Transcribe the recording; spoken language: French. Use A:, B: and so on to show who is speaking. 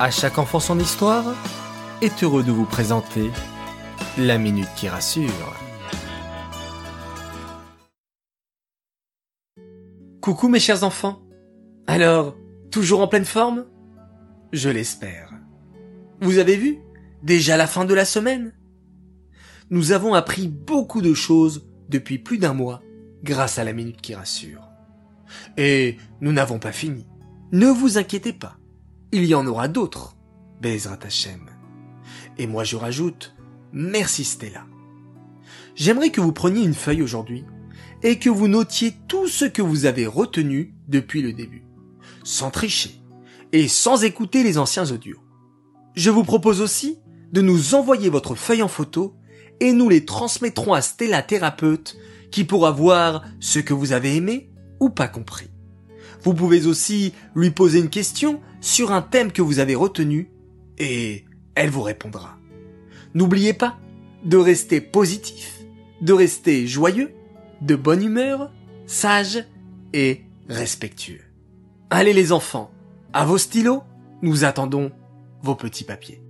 A: À chaque enfant son histoire est heureux de vous présenter la minute qui rassure. Coucou mes chers enfants. Alors, toujours en pleine forme? Je l'espère. Vous avez vu? Déjà la fin de la semaine Nous avons appris beaucoup de choses depuis plus d'un mois grâce à la minute qui rassure. Et nous n'avons pas fini. Ne vous inquiétez pas il y en aura d'autres. Bezrat Hashem. Et moi je rajoute, merci Stella. J'aimerais que vous preniez une feuille aujourd'hui et que vous notiez tout ce que vous avez retenu depuis le début, sans tricher et sans écouter les anciens audios. Je vous propose aussi de nous envoyer votre feuille en photo et nous les transmettrons à Stella thérapeute qui pourra voir ce que vous avez aimé ou pas compris. Vous pouvez aussi lui poser une question sur un thème que vous avez retenu et elle vous répondra. N'oubliez pas de rester positif, de rester joyeux, de bonne humeur, sage et respectueux. Allez les enfants, à vos stylos, nous attendons vos petits papiers.